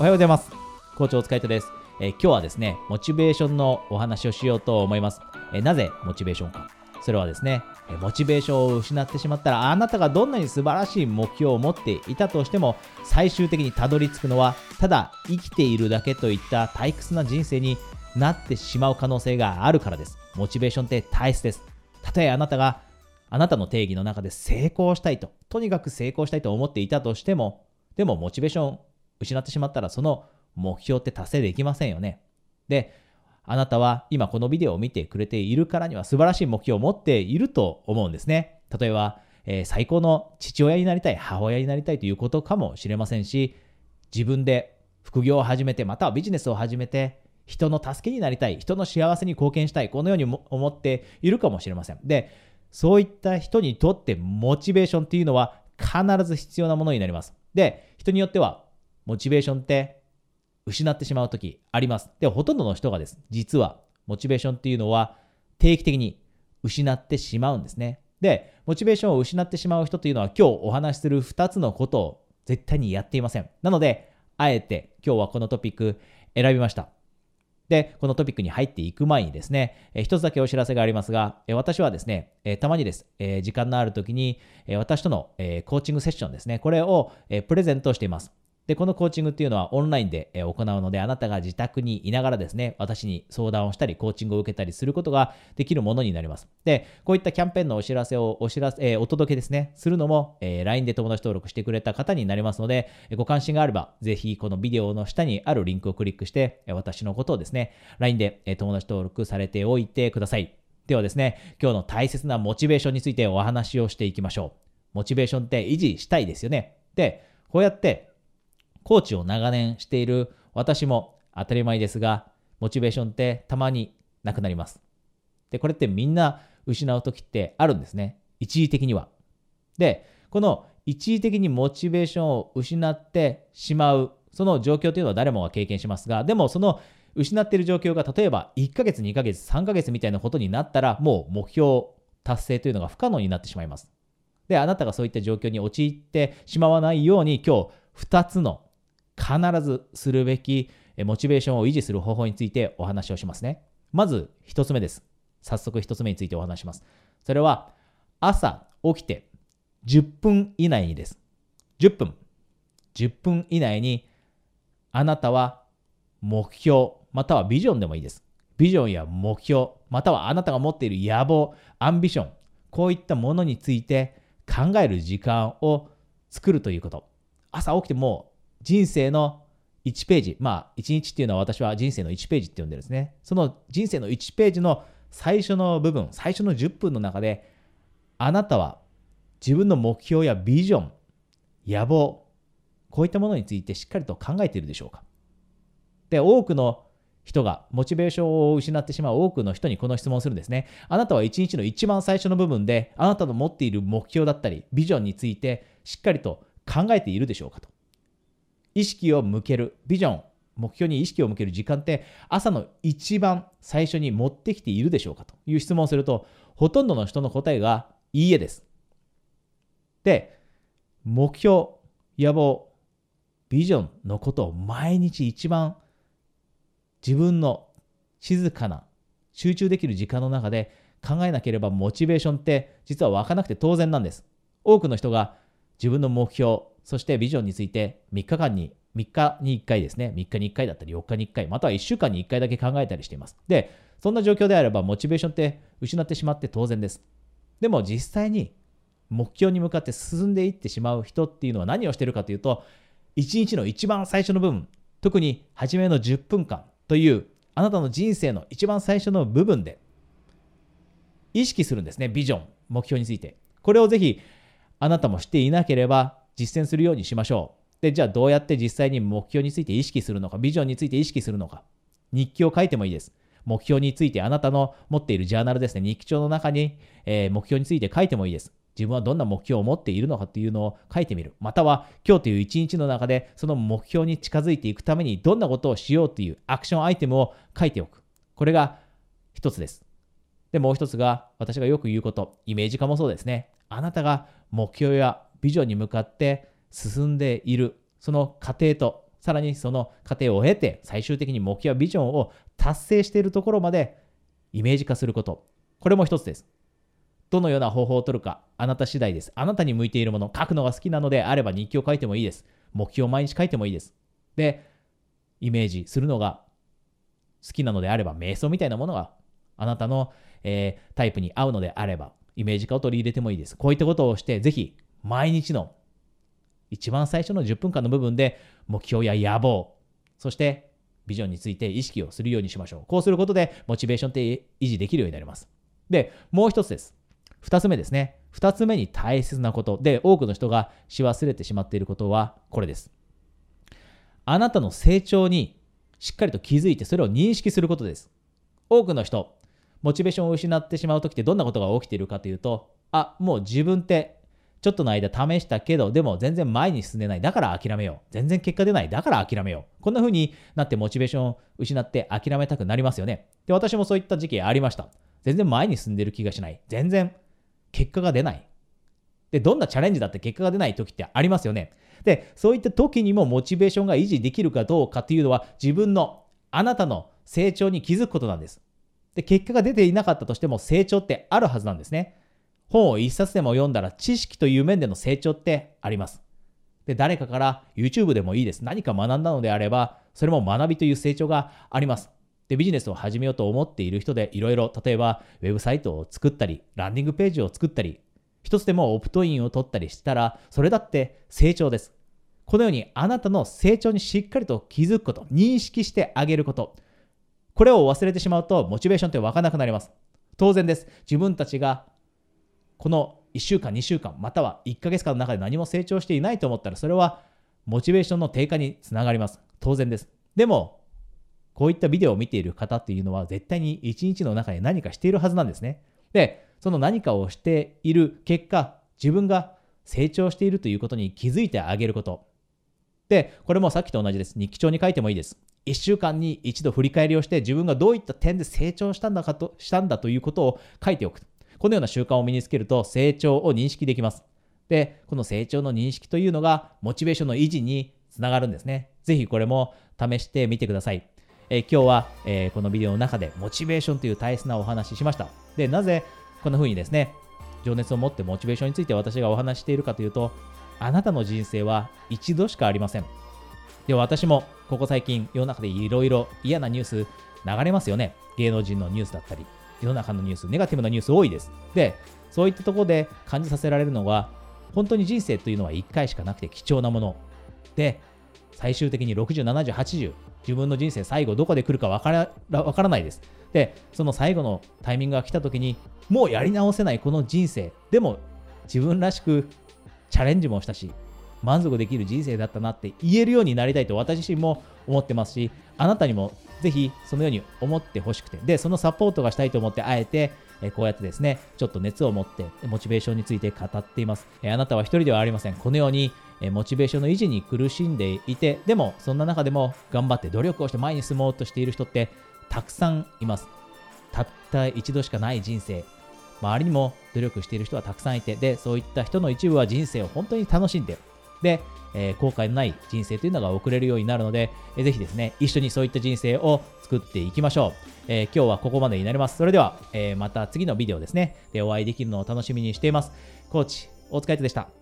おはようございます。校長お疲れ様です。えー今日はですね、モチベーションのお話をしようと思います。えーなぜモチベーションか。それはですね、えモチベーションを失ってしまったら、あなたがどんなに素晴らしい目標を持っていたとしても、最終的にたどり着くのは、ただ生きているだけといった退屈な人生になってしまう可能性があるからです。モチベーションって大切です。たとえあなたがあなたの定義の中で成功したいと、とにかく成功したいと思っていたとしても、でもモチベーション失ってしまったらその目標って達成できませんよね。で、あなたは今このビデオを見てくれているからには素晴らしい目標を持っていると思うんですね。例えば、えー最高の父親になりたい、母親になりたいということかもしれませんし、自分で副業を始めて、またはビジネスを始めて、人の助けになりたい、人の幸せに貢献したい、このように思っているかもしれません。で、そういった人にとってモチベーションっていうのは必ず必要なものになります。で、人によってはモチベーションって失ってしまう時あります。で、ほとんどの人がです。実はモチベーションっていうのは定期的に失ってしまうんですね。で、モチベーションを失ってしまう人というのは今日お話しする2つのことを絶対にやっていません。なので、あえて今日はこのトピック選びました。で、このトピックに入っていく前にですね、えー一つだけお知らせがありますが、え私はですね、えたまにです、え時間のある時に、え私との、えコーチングセッションですね、これを、えプレゼントしています。で、このコーチングっていうのはオンラインで行うので、あなたが自宅にいながらですね、私に相談をしたり、コーチングを受けたりすることができるものになります。で、こういったキャンペーンのお知らせをお知らせ、えーお届けですね、するのも、えー LINE で友達登録してくれた方になりますので、ご関心があれば、ぜひこのビデオの下にあるリンクをクリックして、私のことをですね、LINE で友達登録されておいてください。ではですね、今日の大切なモチベーションについてお話をしていきましょう。モチベーションって維持したいですよね。で、こうやってコーチを長年している私も当たり前ですが、モチベーションってたまになくなります。で、これってみんな失う時ってあるんですね。一時的には。で、この一時的にモチベーションを失ってしまう、その状況というのは誰もが経験しますが、でもその失っている状況が例えば1ヶ月、2ヶ月、3ヶ月みたいなことになったら、もう目標達成というのが不可能になってしまいます。で、あなたがそういった状況に陥ってしまわないように、今日2つの必ずするべきモチベーションを維持する方法についてお話をしますね。まず1つ目です。早速1つ目についてお話します。それは朝起きて10分以内にです。10分。10分以内にあなたは目標またはビジョンでもいいです。ビジョンや目標またはあなたが持っている野望、アンビションこういったものについて考える時間を作るということ。朝起きてもう人生の1ページ、まあ1日っていうのは私は人生の1ページって呼んでるんですね。その人生の1ページの最初の部分、最初の10分の中であなたは自分の目標やビジョン、野望、こういったものについてしっかりと考えているでしょうかで、多くの人がモチベーションを失ってしまう多くの人にこの質問をするんですね。あなたは一日の一番最初の部分であなたの持っている目標だったりビジョンについてしっかりと考えているでしょうかと。意識を向ける、ビジョン、目標に意識を向ける時間って朝の一番最初に持ってきているでしょうかという質問をするとほとんどの人の答えがいいえです。で、目標、野望、ビジョンのことを毎日一番自分の静かな集中できる時間の中で考えなければモチベーションって実は湧かなくて当然なんです。多くの人が自分の目標、そしてビジョンについて3日間に、3日に1回ですね、3日に1回だったり4日に1回、または1週間に1回だけ考えたりしています。で、そんな状況であればモチベーションって失ってしまって当然です。でも実際に目標に向かって進んでいってしまう人っていうのは何をしてるかというと、一日の一番最初の部分、特に初めの10分間というあなたの人生の一番最初の部分で意識するんですね、ビジョン、目標について。これをぜひあなたもしていなければ実践するようにしましょう。で、じゃあどうやって実際に目標について意識するのか、ビジョンについて意識するのか。日記を書いてもいいです。目標についてあなたの持っているジャーナルですね、日記帳の中に、えー目標について書いてもいいです。自分はどんな目標を持っているのかっていうのを書いてみる。または今日という一日の中でその目標に近づいていくためにどんなことをしようというアクションアイテムを書いておく。これが一つです。で、もう一つが私がよく言うこと、イメージ化もそうですね。あなたが目標やビジョンに向かって進んでいる、その過程とさらにその過程を経て、最終的に目標ビジョンを達成しているところまでイメージ化すること。これも一つです。どのような方法を取るか、あなた次第です。あなたに向いているもの、書くのが好きなのであれば日記を書いてもいいです。目標を毎日書いてもいいです。で、イメージするのが好きなのであれば、瞑想みたいなものがあなたの、えー、タイプに合うのであれば、イメージ化を取り入れてもいいです。こういったことをして、ぜひ毎日の一番最初の10分間の部分で目標や野望、そしてビジョンについて意識をするようにしましょう。こうすることでモチベーションって維持できるようになります。で、もう一つです。二つ目ですね。二つ目に大切なことで、多くの人がし忘れてしまっていることはこれです。あなたの成長にしっかりと気づいてそれを認識することです。多くの人、モチベーションを失ってしまう時ってどんなことが起きているかというと、あ、もう自分ってちょっとの間試したけど、でも全然前に進んでない。だから諦めよう。全然結果出ない。だから諦めよう。こんな風になってモチベーションを失って諦めたくなりますよね。で、私もそういった時期ありました。全然前に進んでる気がしない。全然結果が出ない。で、どんなチャレンジだって結果が出ない時ってありますよね。で、そういった時にもモチベーションが維持できるかどうかっていうのは自分の、あなたの成長に気づくことなんです。で、結果が出ていなかったとしても成長ってあるはずなんですね。本を一冊でも読んだら知識という面での成長ってあります。で、誰かから YouTube でもいいです。何か学んだのであれば、それも学びという成長があります。で、ビジネスを始めようと思っている人でいろいろ、例えばウェブサイトを作ったり、ランディングページを作ったり、一つでもオプトインを取ったりしたら、それだって成長です。このようにあなたの成長にしっかりと気づくこと、認識してあげること。これを忘れてしまうと、モチベーションって湧かなくなります。当然です。自分たちがこの1週間、2週間、または1ヶ月間の中で何も成長していないと思ったら、それはモチベーションの低下につながります。当然です。でも、こういったビデオを見ている方っていうのは、絶対に1日の中で何かしているはずなんですね。で、その何かをしている結果、自分が成長しているということに気づいてあげること。で、これもさっきと同じです。日記帳に書いてもいいです。1週間に一度振り返りをして自分がどういった点で成長したんだかとしたんだということを書いておく。このような習慣を身につけると成長を認識できます。で、この成長の認識というのがモチベーションの維持につながるんですね。ぜひこれも試してみてください。えー、今日は、えー、このビデオの中でモチベーションという大切なお話ししました。で、なぜこんな風にですね、情熱を持ってモチベーションについて私がお話しているかというと、あなたの人生は一度しかありません。で、私もここ最近世の中でいろいろ嫌なニュース流れますよね。芸能人のニュースだったり、世の中のニュース、ネガティブなニュース多いです。で、そういったところで感じさせられるのは、本当に人生というのは1回しかなくて貴重なもの。で、最終的に60、70、80、自分の人生最後どこで来るかわからわからないです。で、その最後のタイミングが来た時に、もうやり直せないこの人生、でも自分らしくチャレンジもしたし、満足できる人生だったなって言えるようになりたいと私自身も思ってますし、あなたにもぜひそのように思ってほしくて、で、そのサポートがしたいと思って、あえて、えこうやってですね、ちょっと熱を持って、モチベーションについて語っています。えあなたは一人ではありません。このように、えモチベーションの維持に苦しんでいて、でも、そんな中でも頑張って努力をして前に進もうとしている人ってたくさんいます。たった一度しかない人生。周りにも努力している人はたくさんいて、で、そういった人の一部は人生を本当に楽しんで、で、えー、後悔のない人生というのが送れるようになるので、えー、ぜひですね、一緒にそういった人生を作っていきましょう。えー、今日はここまでになります。それでは、えー、また次のビデオですね、でお会いできるのを楽しみにしています。コーチ、お疲れ様でした。